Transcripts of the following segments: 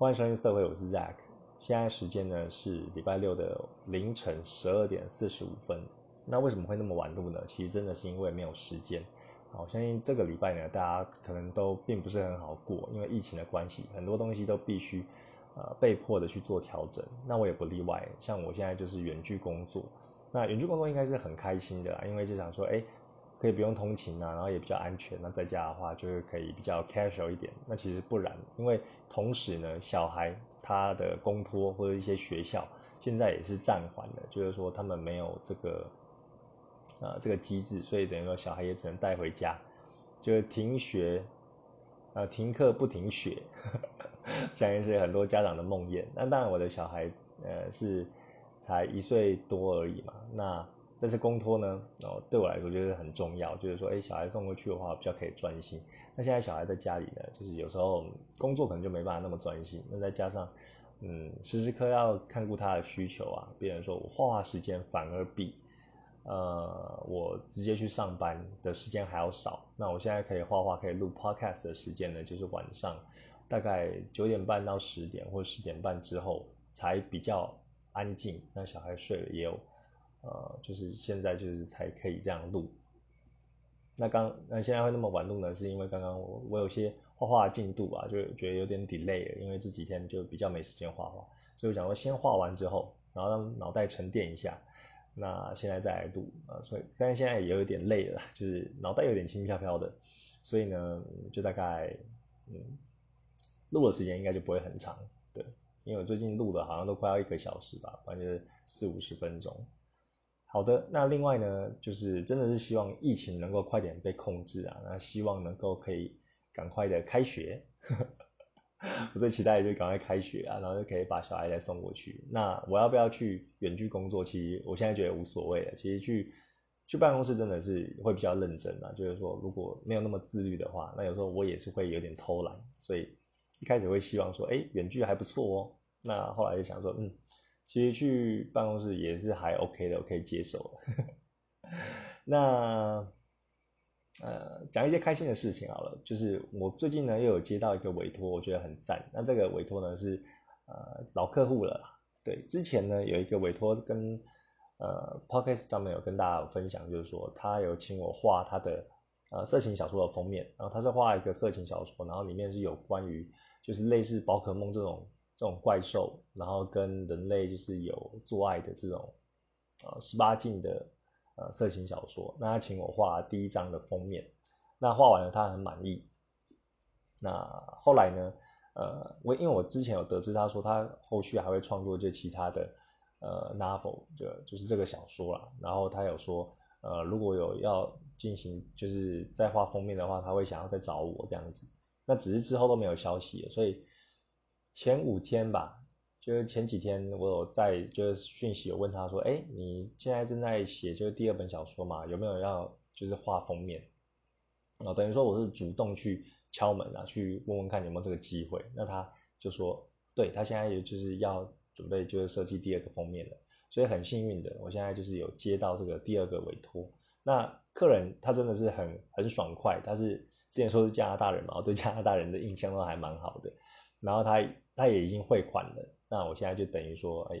欢迎收听社会，我是 Zack。现在时间呢是礼拜六的凌晨十二点四十五分。那为什么会那么晚录呢？其实真的是因为没有时间。我相信这个礼拜呢，大家可能都并不是很好过，因为疫情的关系，很多东西都必须呃被迫的去做调整。那我也不例外，像我现在就是远距工作。那远距工作应该是很开心的，因为就想说，哎。可以不用通勤啊，然后也比较安全。那在家的话，就是可以比较 casual 一点。那其实不然，因为同时呢，小孩他的公托或者一些学校现在也是暂缓的，就是说他们没有这个呃这个机制，所以等于说小孩也只能带回家，就是停学呃停课不停学，相信是很多家长的梦魇。那当然，我的小孩呃是才一岁多而已嘛，那。但是公托呢，哦，对我来说就是很重要，就是说，哎，小孩送过去的话，比较可以专心。那现在小孩在家里呢，就是有时候工作可能就没办法那么专心。那再加上，嗯，时时刻要看顾他的需求啊，比如说我画画时间反而比，呃，我直接去上班的时间还要少。那我现在可以画画，可以录 podcast 的时间呢，就是晚上大概九点半到十点或十点半之后才比较安静。那小孩睡了也有。呃，就是现在就是才可以这样录。那刚那现在会那么晚录呢，是因为刚刚我我有些画画进度啊，就觉得有点 delay，因为这几天就比较没时间画画，所以我想说先画完之后，然后让脑袋沉淀一下，那现在再来录啊。所以但是现在也有点累了，就是脑袋有点轻飘飘的，所以呢，就大概嗯，录的时间应该就不会很长，对，因为我最近录的好像都快要一个小时吧，反正就是四五十分钟。好的，那另外呢，就是真的是希望疫情能够快点被控制啊，那希望能够可以赶快的开学，我最期待的就是赶快开学啊，然后就可以把小孩再送过去。那我要不要去远距工作？其实我现在觉得无所谓了。其实去去办公室真的是会比较认真啊，就是说如果没有那么自律的话，那有时候我也是会有点偷懒，所以一开始会希望说，哎，远距还不错哦。那后来就想说，嗯。其实去办公室也是还 OK 的，我可以接受。那呃，讲一些开心的事情好了，就是我最近呢又有接到一个委托，我觉得很赞。那这个委托呢是呃老客户了，对，之前呢有一个委托跟呃 Podcast 上面有跟大家分享，就是说他有请我画他的呃色情小说的封面，然后他是画一个色情小说，然后里面是有关于就是类似宝可梦这种。这种怪兽，然后跟人类就是有做爱的这种，呃，十八禁的呃色情小说。那他请我画第一张的封面，那画完了他很满意。那后来呢，呃，我因为我之前有得知他说他后续还会创作就其他的呃 novel，就就是这个小说啦。然后他有说，呃，如果有要进行就是再画封面的话，他会想要再找我这样子。那只是之后都没有消息，所以。前五天吧，就是前几天我有在就是讯息有问他说，哎，你现在正在写就是第二本小说嘛，有没有要就是画封面？啊，等于说我是主动去敲门啊，去问问看有没有这个机会。那他就说，对他现在也就是要准备就是设计第二个封面了，所以很幸运的，我现在就是有接到这个第二个委托。那客人他真的是很很爽快，他是之前说是加拿大人嘛，我对加拿大人的印象都还蛮好的。然后他他也已经汇款了，那我现在就等于说，哎，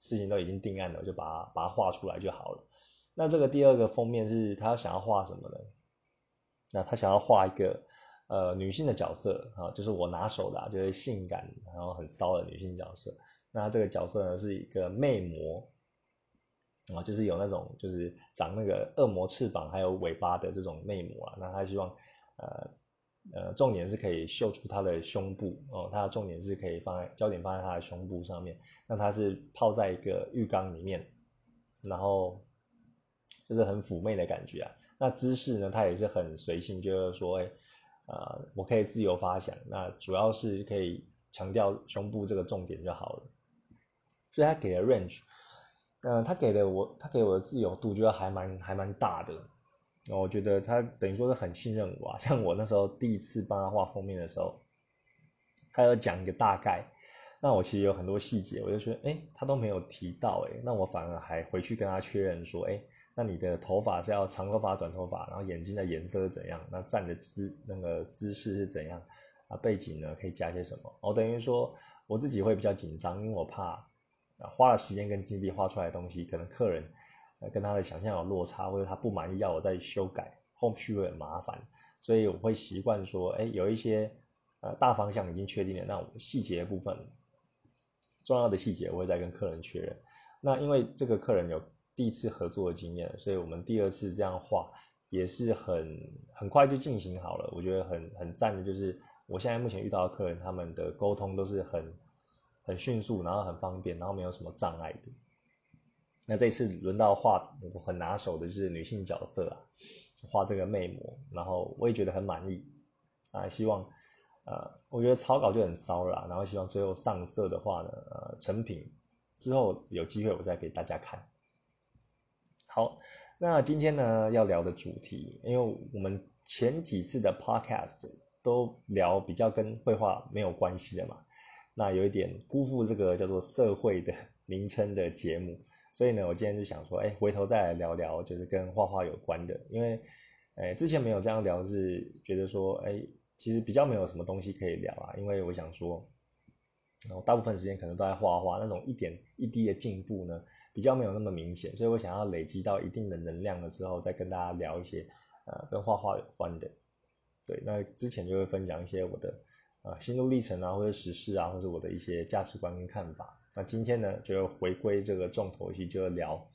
事情都已经定案了，我就把它把它画出来就好了。那这个第二个封面是他想要画什么呢？那他想要画一个呃女性的角色啊，就是我拿手的，就是性感然后很骚的女性角色。那这个角色呢是一个魅魔啊，就是有那种就是长那个恶魔翅膀还有尾巴的这种魅魔啊。那他希望呃。呃，重点是可以秀出他的胸部哦，他的重点是可以放在焦点放在他的胸部上面。那他是泡在一个浴缸里面，然后就是很妩媚的感觉啊。那姿势呢，他也是很随性，就是说，哎，呃，我可以自由发想。那主要是可以强调胸部这个重点就好了。所以他给的 range，嗯，他给的我，他给我的自由度，觉得还蛮还蛮大的。我觉得他等于说是很信任我啊，像我那时候第一次帮他画封面的时候，他要讲一个大概，那我其实有很多细节，我就觉得，哎，他都没有提到，哎，那我反而还回去跟他确认说，哎，那你的头发是要长头发、短头发，然后眼睛的颜色是怎样，那站的姿那个姿势是怎样，啊背景呢可以加些什么。我等于说我自己会比较紧张，因为我怕花了时间跟精力画出来的东西，可能客人跟他的想象有落差，或者他不满意要我再修改，后续会很麻烦，所以我会习惯说，哎，有一些呃大方向已经确定了，那细节部分重要的细节我会再跟客人确认。那因为这个客人有第一次合作的经验，所以我们第二次这样画也是很很快就进行好了。我觉得很很赞的就是，我现在目前遇到的客人，他们的沟通都是很很迅速，然后很方便，然后没有什么障碍的。那这次轮到画我很拿手的就是女性角色啊，画这个魅魔，然后我也觉得很满意啊。希望呃，我觉得草稿就很骚了，然后希望最后上色的话呢，呃，成品。之后有机会我再给大家看。好，那今天呢要聊的主题，因为我们前几次的 podcast 都聊比较跟绘画没有关系的嘛，那有一点辜负这个叫做社会的名称的节目，所以呢，我今天就想说，哎，回头再来聊聊就是跟画画有关的，因为，哎，之前没有这样聊，是觉得说，哎，其实比较没有什么东西可以聊啊，因为我想说。然后大部分时间可能都在画画，那种一点一滴的进步呢，比较没有那么明显，所以我想要累积到一定的能量了之后，再跟大家聊一些呃跟画画有关的。对，那之前就会分享一些我的呃心路历程啊，或者时事啊，或者我的一些价值观跟看法。那今天呢，就要回归这个重头戏，就要聊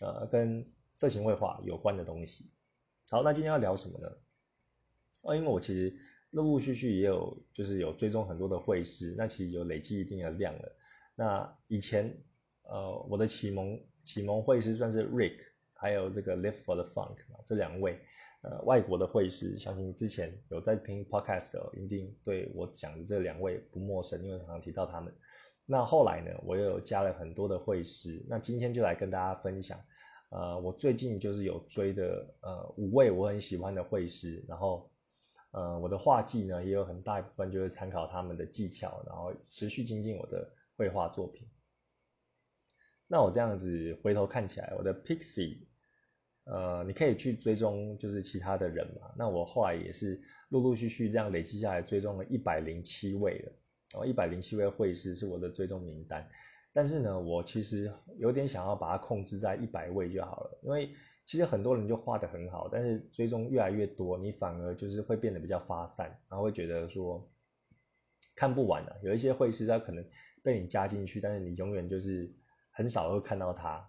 呃跟色情绘画有关的东西。好，那今天要聊什么呢？哦，因为我其实。陆陆续续也有，就是有追踪很多的会师，那其实有累积一定的量了。那以前，呃，我的启蒙启蒙会师算是 Rick，还有这个 Live for the Funk 这两位，呃，外国的会师，相信之前有在听 Podcast 的，一定对我讲的这两位不陌生，因为常常提到他们。那后来呢，我又有加了很多的会师，那今天就来跟大家分享，呃，我最近就是有追的，呃，五位我很喜欢的会师，然后。呃，我的画技呢，也有很大一部分就是参考他们的技巧，然后持续精进我的绘画作品。那我这样子回头看起来，我的 Pixie，呃，你可以去追踪就是其他的人嘛。那我后来也是陆陆续续这样累积下来，追踪了一百零七位了。然后一百零七位会师是我的追踪名单，但是呢，我其实有点想要把它控制在一百位就好了，因为。其实很多人就画的很好，但是追踪越来越多，你反而就是会变得比较发散，然后会觉得说看不完了。有一些会师他可能被你加进去，但是你永远就是很少会看到他。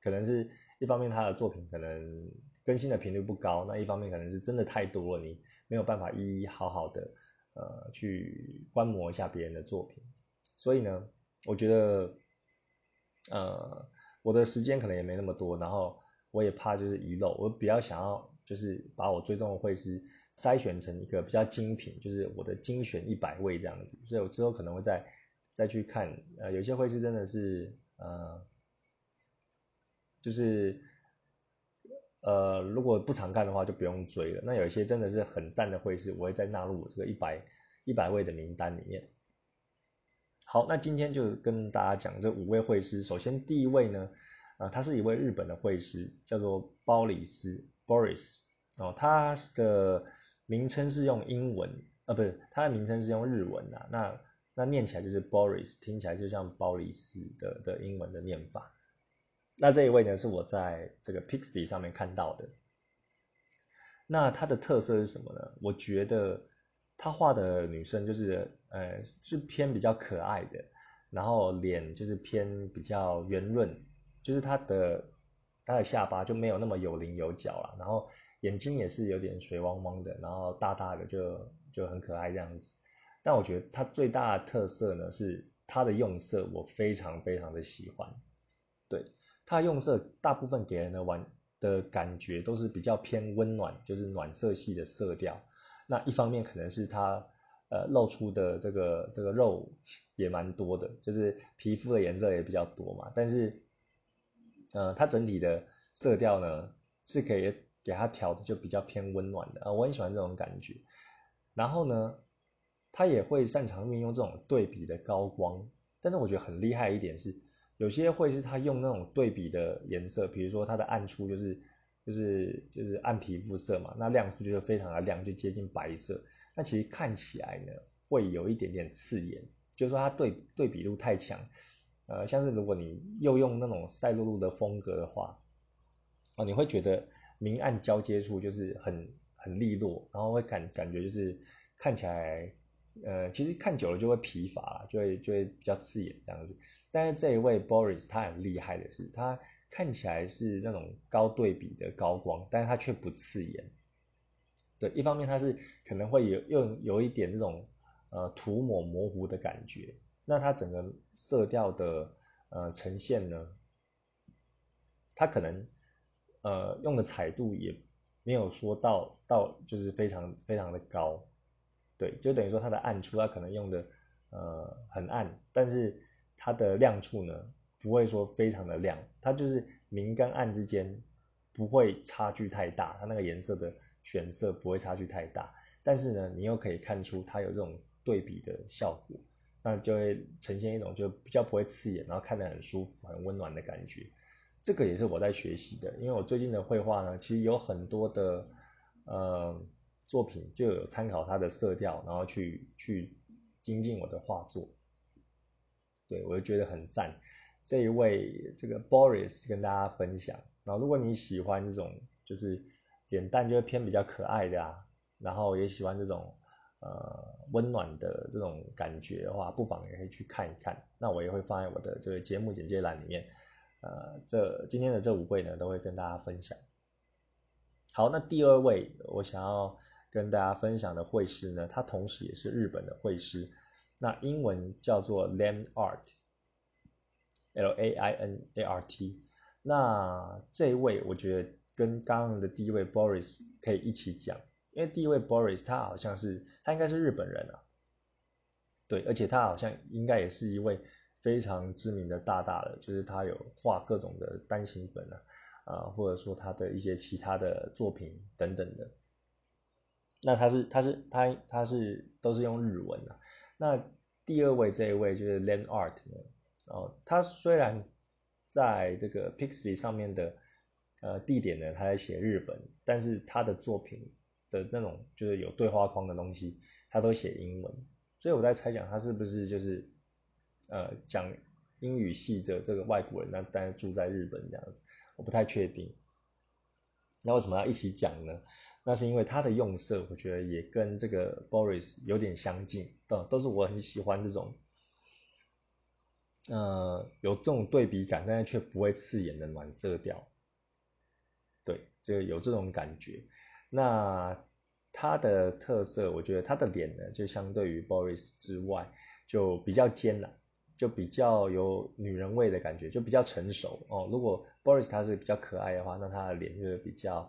可能是一方面他的作品可能更新的频率不高，那一方面可能是真的太多了，你没有办法一一好好的呃去观摩一下别人的作品。所以呢，我觉得呃我的时间可能也没那么多，然后。我也怕就是遗漏，我比较想要就是把我追踪的会师筛选成一个比较精品，就是我的精选一百位这样子，所以我之后可能会再再去看，呃，有些会师真的是呃，就是呃，如果不常看的话就不用追了。那有一些真的是很赞的会师，我会再纳入我这个一百一百位的名单里面。好，那今天就跟大家讲这五位会师，首先第一位呢。啊，他是一位日本的会师，叫做鲍里斯 （Boris）。哦，他的名称是用英文，啊，不是，他的名称是用日文啊。那那念起来就是 Boris，听起来就像鲍里斯的的英文的念法。那这一位呢，是我在这个 Pixby 上面看到的。那他的特色是什么呢？我觉得他画的女生就是，呃，是偏比较可爱的，然后脸就是偏比较圆润。就是他的他的下巴就没有那么有棱有角了，然后眼睛也是有点水汪汪的，然后大大的就就很可爱这样子。但我觉得他最大的特色呢是他的用色，我非常非常的喜欢。它用色，大部分给人的玩的感觉都是比较偏温暖，就是暖色系的色调。那一方面可能是他呃露出的这个这个肉也蛮多的，就是皮肤的颜色也比较多嘛，但是。呃，它整体的色调呢是可以给它调的就比较偏温暖的啊，我很喜欢这种感觉。然后呢，它也会擅长运用这种对比的高光，但是我觉得很厉害一点是，有些会是它用那种对比的颜色，比如说它的暗处就是就是就是暗皮肤色嘛，那亮处就是非常的亮，就接近白色。那其实看起来呢会有一点点刺眼，就是说它对对比度太强。呃，像是如果你又用那种赛璐璐的风格的话，啊，你会觉得明暗交接处就是很很利落，然后会感感觉就是看起来，呃，其实看久了就会疲乏，就会就会比较刺眼这样子。但是这一位 Boris 他很厉害的是，他看起来是那种高对比的高光，但是他却不刺眼。对，一方面它是可能会有又有一点这种呃涂抹模糊的感觉。那它整个色调的呃呈现呢，它可能呃用的彩度也没有说到到就是非常非常的高，对，就等于说它的暗处它可能用的呃很暗，但是它的亮处呢不会说非常的亮，它就是明跟暗之间不会差距太大，它那个颜色的选色不会差距太大，但是呢你又可以看出它有这种对比的效果。那就会呈现一种就比较不会刺眼，然后看得很舒服、很温暖的感觉。这个也是我在学习的，因为我最近的绘画呢，其实有很多的呃作品就有参考它的色调，然后去去精进我的画作。对我就觉得很赞。这一位这个 Boris 跟大家分享。然后如果你喜欢这种就是脸蛋就会偏比较可爱的啊，然后也喜欢这种。呃，温暖的这种感觉的话，不妨也可以去看一看。那我也会放在我的这个节目简介栏里面。呃，这今天的这五位呢，都会跟大家分享。好，那第二位我想要跟大家分享的绘师呢，他同时也是日本的绘师，那英文叫做 Lain Art，L A I N A R T。那这一位我觉得跟刚刚的第一位 Boris 可以一起讲。因为第一位 Boris 他好像是他应该是日本人啊，对，而且他好像应该也是一位非常知名的大大了，就是他有画各种的单行本啊，啊，或者说他的一些其他的作品等等的。那他是他是他他是都是用日文的。那第二位这一位就是 Land Art 呢，哦，他虽然在这个 Pixby 上面的呃地点呢，他在写日本，但是他的作品。的那种就是有对话框的东西，他都写英文，所以我在猜想他是不是就是呃讲英语系的这个外国人，那但是住在日本这样子，我不太确定。那为什么要一起讲呢？那是因为他的用色，我觉得也跟这个 Boris 有点相近，都都是我很喜欢这种，呃，有这种对比感，但是却不会刺眼的暖色调。对，就有这种感觉。那他的特色，我觉得他的脸呢，就相对于 Boris 之外，就比较尖了，就比较有女人味的感觉，就比较成熟哦。如果 Boris 他是比较可爱的话，那他的脸就比较，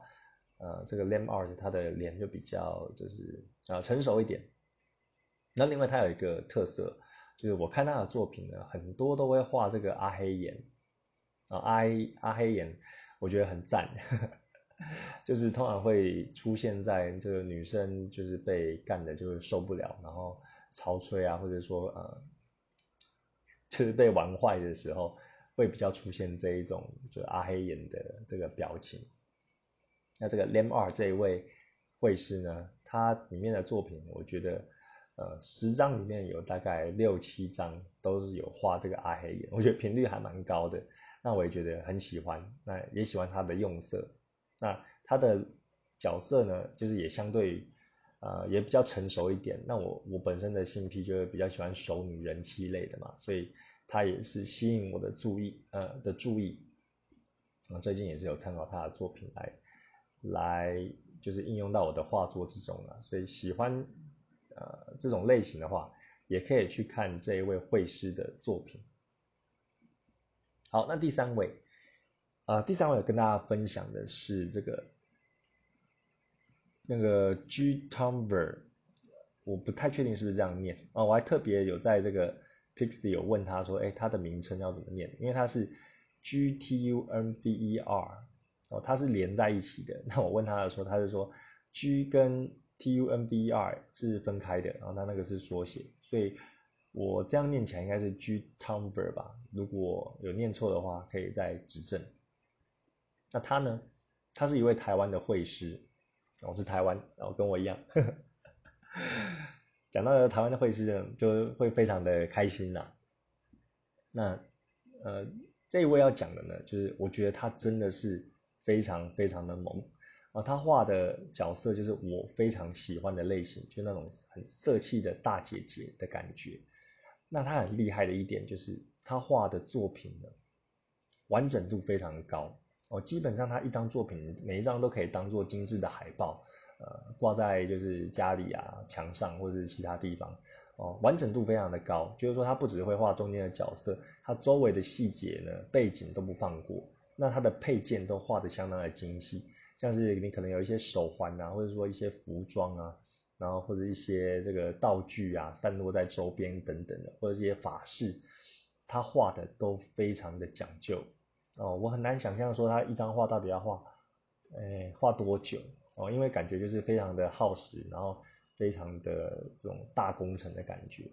呃，这个 Lam Art 他的脸就比较就是啊成熟一点。那另外他有一个特色，就是我看他的作品呢，很多都会画这个阿黑眼啊，阿阿黑眼，我觉得很赞。就是通常会出现在这个女生就是被干的，就是受不了，然后潮吹啊，或者说呃，就是被玩坏的时候，会比较出现这一种就是阿黑眼的这个表情。那这个 Lam 二这一位绘师呢，他里面的作品，我觉得呃十张里面有大概六七张都是有画这个阿黑眼，我觉得频率还蛮高的。那我也觉得很喜欢，那也喜欢他的用色。那他的角色呢，就是也相对，呃，也比较成熟一点。那我我本身的性癖就是比较喜欢熟女人妻类的嘛，所以他也是吸引我的注意，呃的注意。啊，最近也是有参考他的作品来，来就是应用到我的画作之中了。所以喜欢呃这种类型的话，也可以去看这一位绘师的作品。好，那第三位。啊，第三位跟大家分享的是这个那个 G Tomber，我不太确定是不是这样念啊。我还特别有在这个 Pixby 有问他说，哎，他的名称要怎么念？因为他是 G T U M V E R 哦，它是连在一起的。那我问他的时候，他就说 G 跟 T U M D E R 是分开的，然后他那个是缩写，所以我这样念起来应该是 G Tomber 吧？如果有念错的话，可以再指正。那他呢？他是一位台湾的会师，我是台湾，然后跟我一样，讲到台湾的会师呢，就会非常的开心呐。那呃，这一位要讲的呢，就是我觉得他真的是非常非常的萌啊，他画的角色就是我非常喜欢的类型，就那种很色气的大姐姐的感觉。那他很厉害的一点就是他画的作品呢，完整度非常高哦，基本上他一张作品每一张都可以当做精致的海报。呃，挂在就是家里啊墙上或者是其他地方哦，完整度非常的高。就是说，他不只会画中间的角色，他周围的细节呢，背景都不放过。那他的配件都画的相当的精细，像是你可能有一些手环啊，或者说一些服装啊，然后或者一些这个道具啊，散落在周边等等的，或者一些法式，他画的都非常的讲究哦。我很难想象说他一张画到底要画，哎，画多久？哦，因为感觉就是非常的耗时，然后非常的这种大工程的感觉。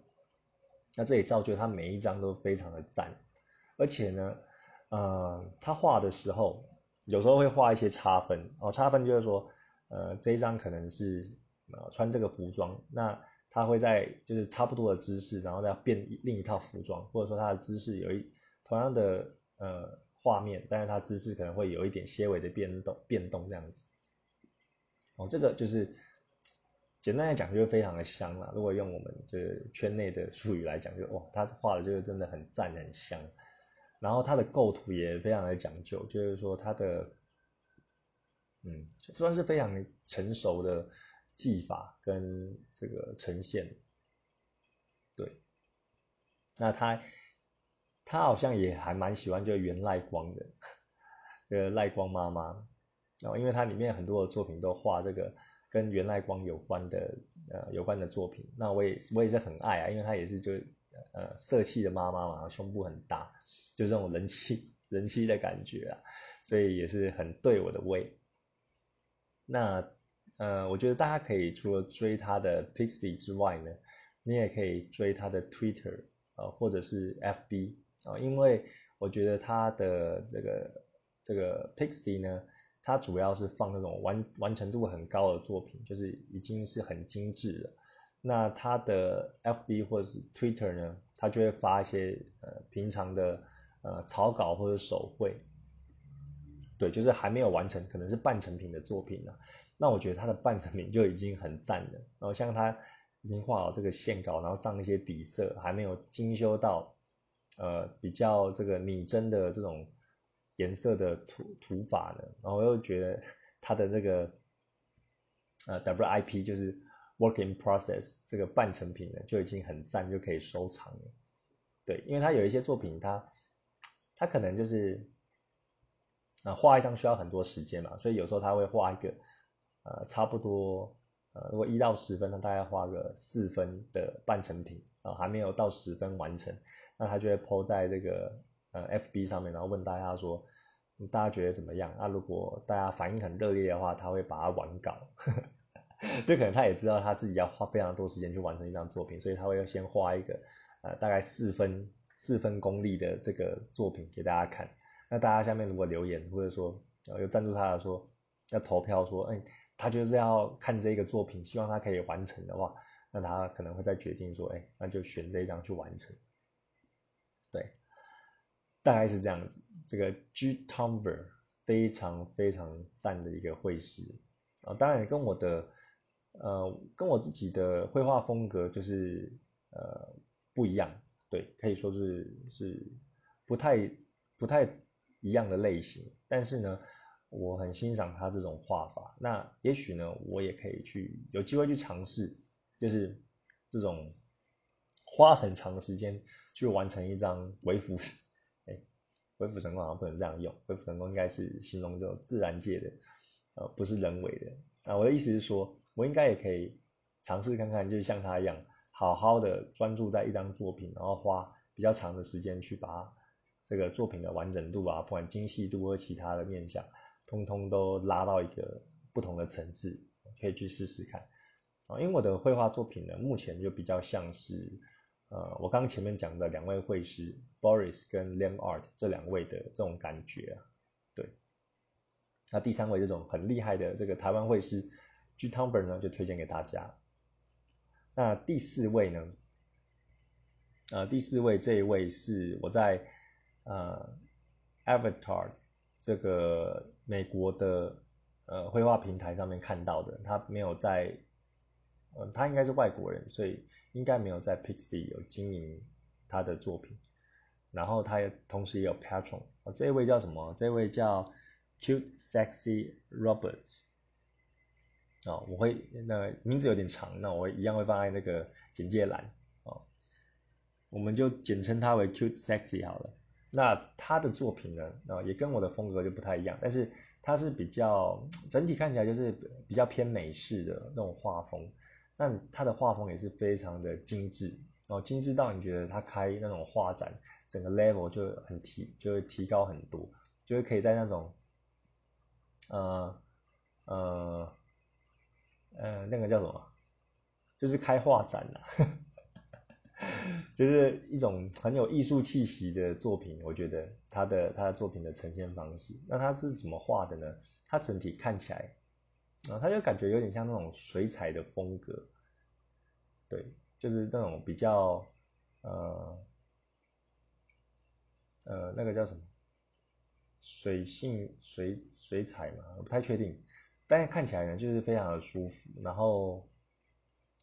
那这也造就他每一张都非常的赞，而且呢，呃，他画的时候有时候会画一些差分哦，差分就是说，呃，这一张可能是呃穿这个服装，那他会在就是差不多的姿势，然后再变另一套服装，或者说他的姿势有一同样的呃画面，但是他姿势可能会有一点些微的变动变动这样子。哦，这个就是简单来讲，就是非常的香了。如果用我们这圈内的术语来讲，就哇，他画的这个真的很赞很香。然后他的构图也非常的讲究，就是说他的，嗯，算是非常成熟的技法跟这个呈现。对，那他他好像也还蛮喜欢就原赖光的，这个赖光妈妈。然后，因为它里面很多的作品都画这个跟原来光有关的呃有关的作品，那我也我也是很爱啊，因为他也是就呃色气的妈妈嘛，胸部很大，就这种人气人气的感觉啊，所以也是很对我的胃。那呃，我觉得大家可以除了追他的 Pixby 之外呢，你也可以追他的 Twitter 啊，或者是 FB 啊，因为我觉得他的这个这个 Pixby 呢。它主要是放那种完完成度很高的作品，就是已经是很精致了。那他的 FB 或者是 Twitter 呢，他就会发一些呃平常的呃草稿或者手绘，对，就是还没有完成，可能是半成品的作品呢。那我觉得他的半成品就已经很赞了。然后像他已经画好这个线稿，然后上一些底色，还没有精修到呃比较这个拟真的这种。颜色的涂涂法呢，然后又觉得他的那个呃 WIP 就是 working Process 这个半成品呢就已经很赞，就可以收藏了。对，因为他有一些作品，他他 可能就是啊画一张需要很多时间嘛，所以有时候他会画一个呃差不多呃如果一到十分，他大概画个四分的半成品啊，还没有到十分完成，那他就会抛在这个。呃，FB 上面，然后问大家说，大家觉得怎么样？那如果大家反应很热烈的话，他会把它完稿，就可能他也知道他自己要花非常多时间去完成一张作品，所以他会先画一个呃大概四分四分功力的这个作品给大家看。那大家下面如果留言或者说有赞助他的说要投票说，哎，他就是要看这个作品，希望他可以完成的话，那他可能会再决定说，哎，那就选这一张去完成。对。大概是这样子，这个 G Tomber 非常非常赞的一个绘师啊，当然跟我的呃跟我自己的绘画风格就是呃不一样，对，可以说是是不太不太一样的类型，但是呢，我很欣赏他这种画法，那也许呢，我也可以去有机会去尝试，就是这种花很长的时间去完成一张微服。恢复成功好像不能这样用，恢复成功应该是形容这种自然界的，呃，不是人为的。啊，我的意思是说，我应该也可以尝试看看，就是像他一样，好好的专注在一张作品，然后花比较长的时间去把这个作品的完整度啊，不管精细度或其他的面向，通通都拉到一个不同的层次，可以去试试看。啊，因为我的绘画作品呢，目前就比较像是。呃，我刚前面讲的两位绘师 Boris 跟 Lam Art 这两位的这种感觉啊，对。那第三位这种很厉害的这个台湾绘师 G Tomber 呢，就推荐给大家。那第四位呢？呃，第四位这一位是我在呃 Avatar 这个美国的呃绘画平台上面看到的，他没有在，呃，他应该是外国人，所以应该没有在 Pixby 有经营他的作品。然后他也同时也有 Patron，哦，这一位叫什么？这一位叫 Cute Sexy Roberts。哦，我会那名字有点长，那我一样会放在那个简介栏。哦，我们就简称他为 Cute Sexy 好了。那他的作品呢，啊，也跟我的风格就不太一样，但是他是比较整体看起来就是比较偏美式的那种画风。那他的画风也是非常的精致。哦，精致到你觉得他开那种画展，整个 level 就很提，就会提高很多，就会可以在那种，呃，呃，呃，那个叫什么？就是开画展呐，就是一种很有艺术气息的作品。我觉得他的他的作品的呈现方式，那他是怎么画的呢？他整体看起来，啊，他就感觉有点像那种水彩的风格，对。就是那种比较，呃，呃，那个叫什么，水性水水彩嘛，我不太确定，但是看起来呢，就是非常的舒服。然后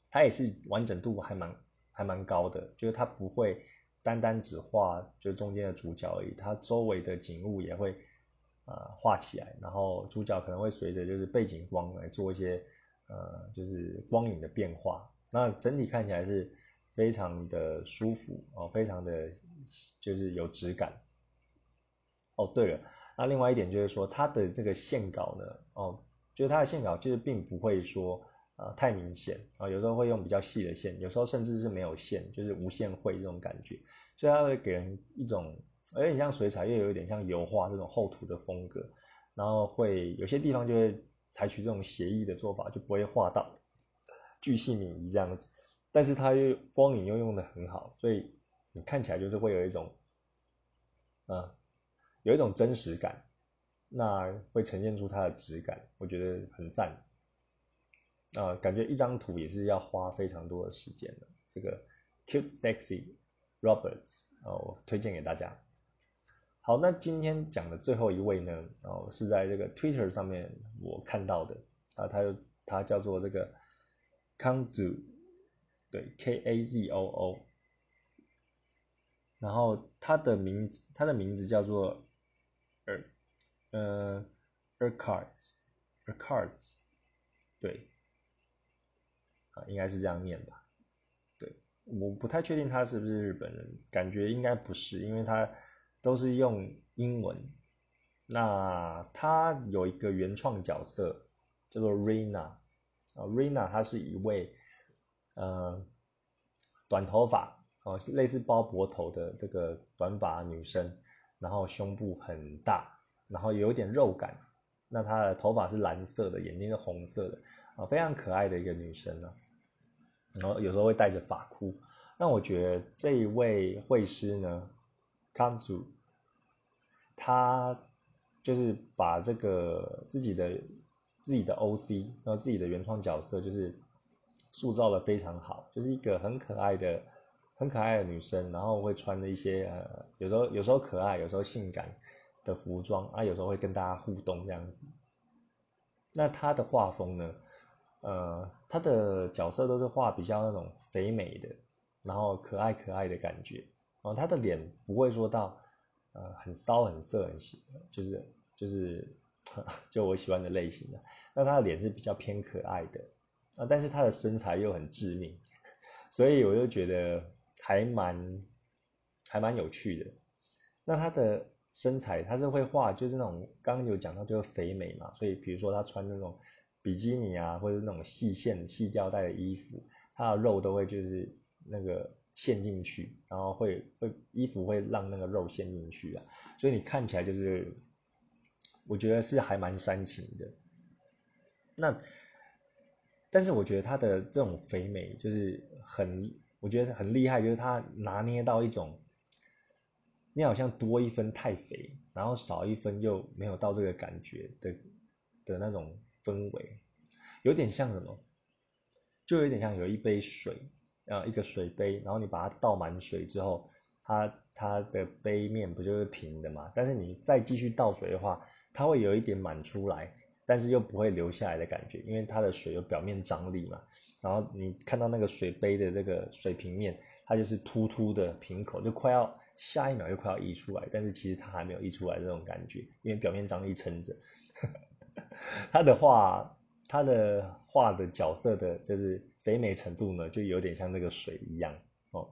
它也是完整度还蛮还蛮高的，就是它不会单单只画就中间的主角而已，它周围的景物也会啊画起来，然后主角可能会随着就是背景光来做一些呃就是光影的变化。那整体看起来是非常的舒服哦，非常的就是有质感。哦，对了，那另外一点就是说，它的这个线稿呢，哦，就是它的线稿其实并不会说呃太明显啊，有时候会用比较细的线，有时候甚至是没有线，就是无限绘这种感觉，所以它会给人一种有点像水彩，又有一点像油画这种厚涂的风格，然后会有些地方就会采取这种写意的做法，就不会画到。巨细靡遗这样子，但是它又光影又用的很好，所以你看起来就是会有一种，嗯，有一种真实感，那会呈现出它的质感，我觉得很赞，啊，感觉一张图也是要花非常多的时间的。这个 cute sexy Roberts 哦，推荐给大家。好，那今天讲的最后一位呢，哦，是在这个 Twitter 上面我看到的，啊，他就他叫做这个。康祖，对，K A Z O O，然后他的名，他的名字叫做，Er，呃，Ercards，Ercards，对，啊，应该是这样念吧，对，我不太确定他是不是日本人，感觉应该不是，因为他都是用英文。那他有一个原创角色叫做 Rina。啊，Rina 她是一位，呃，短头发哦，类似包脖头的这个短发女生，然后胸部很大，然后有一点肉感。那她的头发是蓝色的，眼睛是红色的，啊，非常可爱的一个女生呢。然后有时候会带着发箍。那我觉得这一位绘师呢，Kanzu，他就是把这个自己的。自己的 OC，然后自己的原创角色就是塑造的非常好，就是一个很可爱的、很可爱的女生，然后会穿着一些呃，有时候有时候可爱，有时候性感的服装啊，有时候会跟大家互动这样子。那他的画风呢？呃，他的角色都是画比较那种肥美的，然后可爱可爱的感觉。然后他的脸不会说到呃很骚、很色、很喜，就是就是。就我喜欢的类型的，那他的脸是比较偏可爱的啊，但是他的身材又很致命，所以我就觉得还蛮还蛮有趣的。那他的身材他是会画，就是那种刚刚有讲到就是肥美嘛，所以比如说他穿那种比基尼啊，或者那种细线细吊带的衣服，他的肉都会就是那个陷进去，然后会会衣服会让那个肉陷进去啊，所以你看起来就是。我觉得是还蛮煽情的，那，但是我觉得他的这种肥美就是很，我觉得很厉害，就是他拿捏到一种，你好像多一分太肥，然后少一分又没有到这个感觉的的那种氛围，有点像什么，就有点像有一杯水，呃，一个水杯，然后你把它倒满水之后，它它的杯面不就是平的嘛？但是你再继续倒水的话，它会有一点满出来，但是又不会流下来的感觉，因为它的水有表面张力嘛。然后你看到那个水杯的这个水平面，它就是突突的瓶口，就快要下一秒就快要溢出来，但是其实它还没有溢出来这种感觉，因为表面张力撑着。他的画，他的画的角色的，就是肥美程度呢，就有点像那个水一样哦，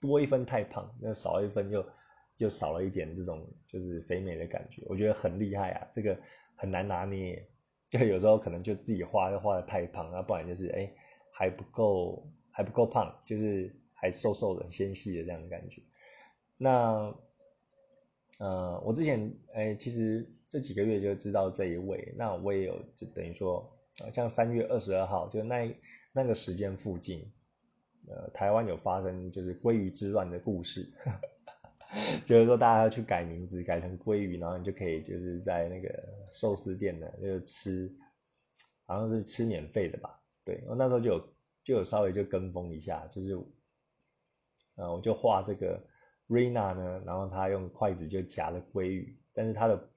多一分太胖，那少一分又又少了一点这种就是肥美的感觉，我觉得很厉害啊，这个很难拿捏，就有时候可能就自己画又画的太胖，那不然就是哎。还不够，还不够胖，就是还瘦瘦的、纤细的这样的感觉。那，呃，我之前哎，其实这几个月就知道这一位。那我也有，就等于说，像三月二十二号，就那那个时间附近，呃，台湾有发生就是鲑鱼之乱的故事，就是说大家要去改名字，改成鲑鱼，然后你就可以就是在那个寿司店呢，就吃，好像是吃免费的吧。对，我那时候就有就有稍微就跟风一下，就是，呃，我就画这个 Rina 呢，然后他用筷子就夹了鲑鱼，但是他的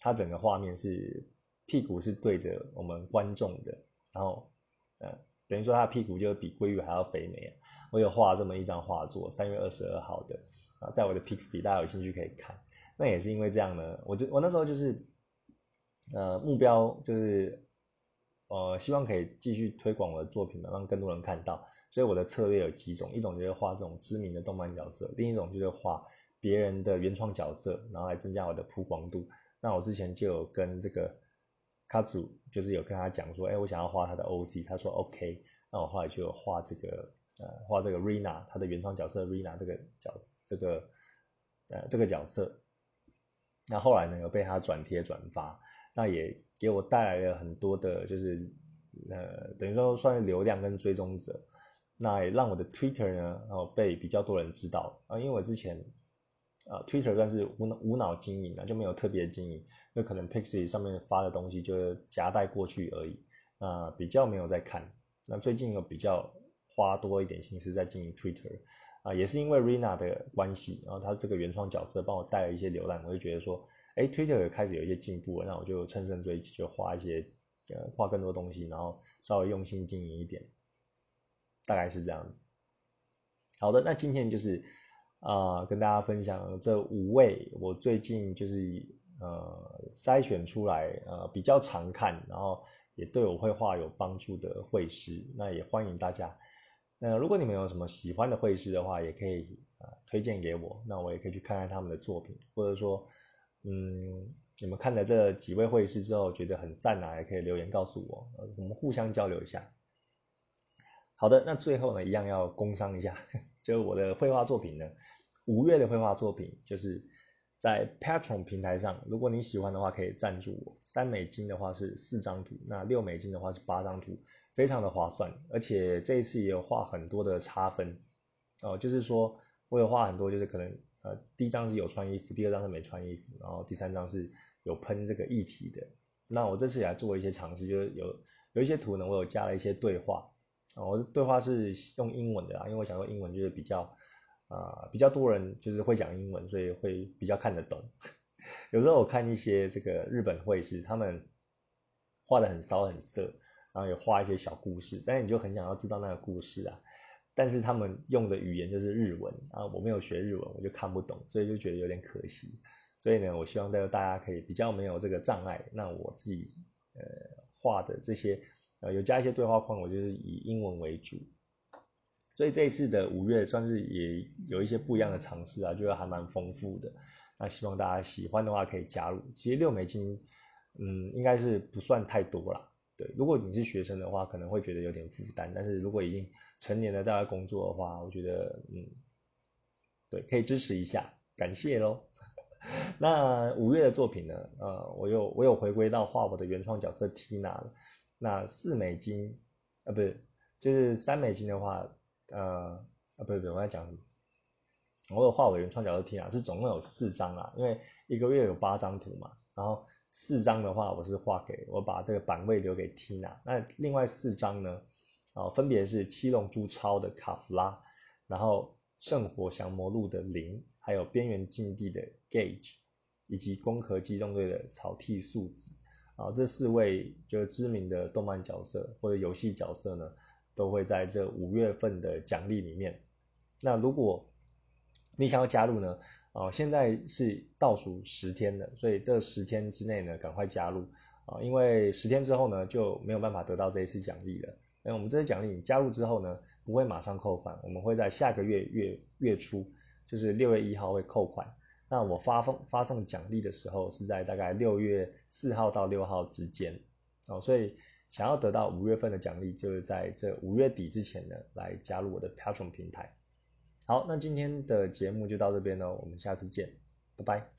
他整个画面是屁股是对着我们观众的，然后，呃，等于说他屁股就比鲑鱼还要肥美啊。我有画这么一张画作，三月二十二号的啊，在我的 Pixby，大家有兴趣可以看。那也是因为这样呢，我就我那时候就是，呃，目标就是。呃，希望可以继续推广我的作品嘛，让更多人看到。所以我的策略有几种，一种就是画这种知名的动漫角色，另一种就是画别人的原创角色，然后来增加我的曝光度。那我之前就有跟这个卡祖，就是有跟他讲说，哎，我想要画他的 OC，他说 OK。那我后来就画这个，呃，画这个 Rina，他的原创角色 Rina 这个角，这个，呃，这个角色。那后来呢，有被他转贴转发，那也。给我带来了很多的，就是呃，等于说算是流量跟追踪者，那也让我的 Twitter 呢，然后被比较多人知道啊。因为我之前啊，Twitter 算是无无脑经营啊，就没有特别经营，那可能 Pixie 上面发的东西就是夹带过去而已，啊，比较没有在看。那最近有比较花多一点心思在经营 Twitter 啊，也是因为 Rina 的关系，然后他这个原创角色帮我带了一些流量，我就觉得说。哎，Twitter 也开始有一些进步了，那我就乘胜追击，就花一些，呃，画更多东西，然后稍微用心经营一点，大概是这样子。好的，那今天就是啊，跟大家分享这五位我最近就是呃筛选出来呃比较常看，然后也对我绘画有帮助的绘师。那也欢迎大家，那如果你们有什么喜欢的绘师的话，也可以啊推荐给我，那我也可以去看看他们的作品，或者说。嗯，你们看了这几位会师之后觉得很赞啊，也可以留言告诉我，我们互相交流一下。好的，那最后呢，一样要工商一下，就是我的绘画作品呢，五月的绘画作品就是在 Patron 平台上，如果你喜欢的话，可以赞助我，三美金的话是四张图，那六美金的话是八张图，非常的划算，而且这一次也有画很多的差分，哦，就是说我有画很多，就是可能。呃，第一张是有穿衣服，第二张是没穿衣服，然后第三张是有喷这个液体的。那我这次也来做一些尝试，就是有有一些图呢，我有加了一些对话我的对话是用英文的啊，因为我想说英文就是比较啊比较多人就是会讲英文，所以会比较看得懂。有时候我看一些这个日本绘师，他们画的很骚很色，然后有画一些小故事，但是你就很想要知道那个故事啊。但是他们用的语言就是日文啊，我没有学日文，我就看不懂，所以就觉得有点可惜。所以呢，我希望大家大家可以比较没有这个障碍。那我自己呃画的这些呃有加一些对话框，我就是以英文为主。所以这一次的五月算是也有一些不一样的尝试啊，觉得还蛮丰富的。那希望大家喜欢的话可以加入。其实六美金，嗯，应该是不算太多啦。对，如果你是学生的话，可能会觉得有点负担。但是如果已经成年了在外工作的话，我觉得嗯，对，可以支持一下，感谢喽。那五月的作品呢？呃，我又我有回归到画我的原创角色 Tina 了。那四美金啊，不是，就是三美金的话，呃啊，不是不是，我在讲？我有画我原创角色 Tina，是总共有四张啊，因为一个月有八张图嘛，然后。四张的话，我是画给我把这个版位留给 Tina，那另外四张呢，啊，分别是七龙珠超的卡弗拉，然后圣火降魔录的零，还有边缘禁地的 Gage，以及攻壳机动队的草剃素子啊，这四位就是知名的动漫角色或者游戏角色呢，都会在这五月份的奖励里面。那如果你想要加入呢，啊，现在是倒数十天的，所以这十天之内呢，赶快加入啊，因为十天之后呢，就没有办法得到这一次奖励了。那我们这些奖励，你加入之后呢，不会马上扣款，我们会在下个月月月初，就是六月一号会扣款。那我发放发送奖励的时候是在大概六月四号到六号之间哦，所以想要得到五月份的奖励，就是在这五月底之前呢，来加入我的 Patreon 平台。好，那今天的节目就到这边喽，我们下次见，拜拜。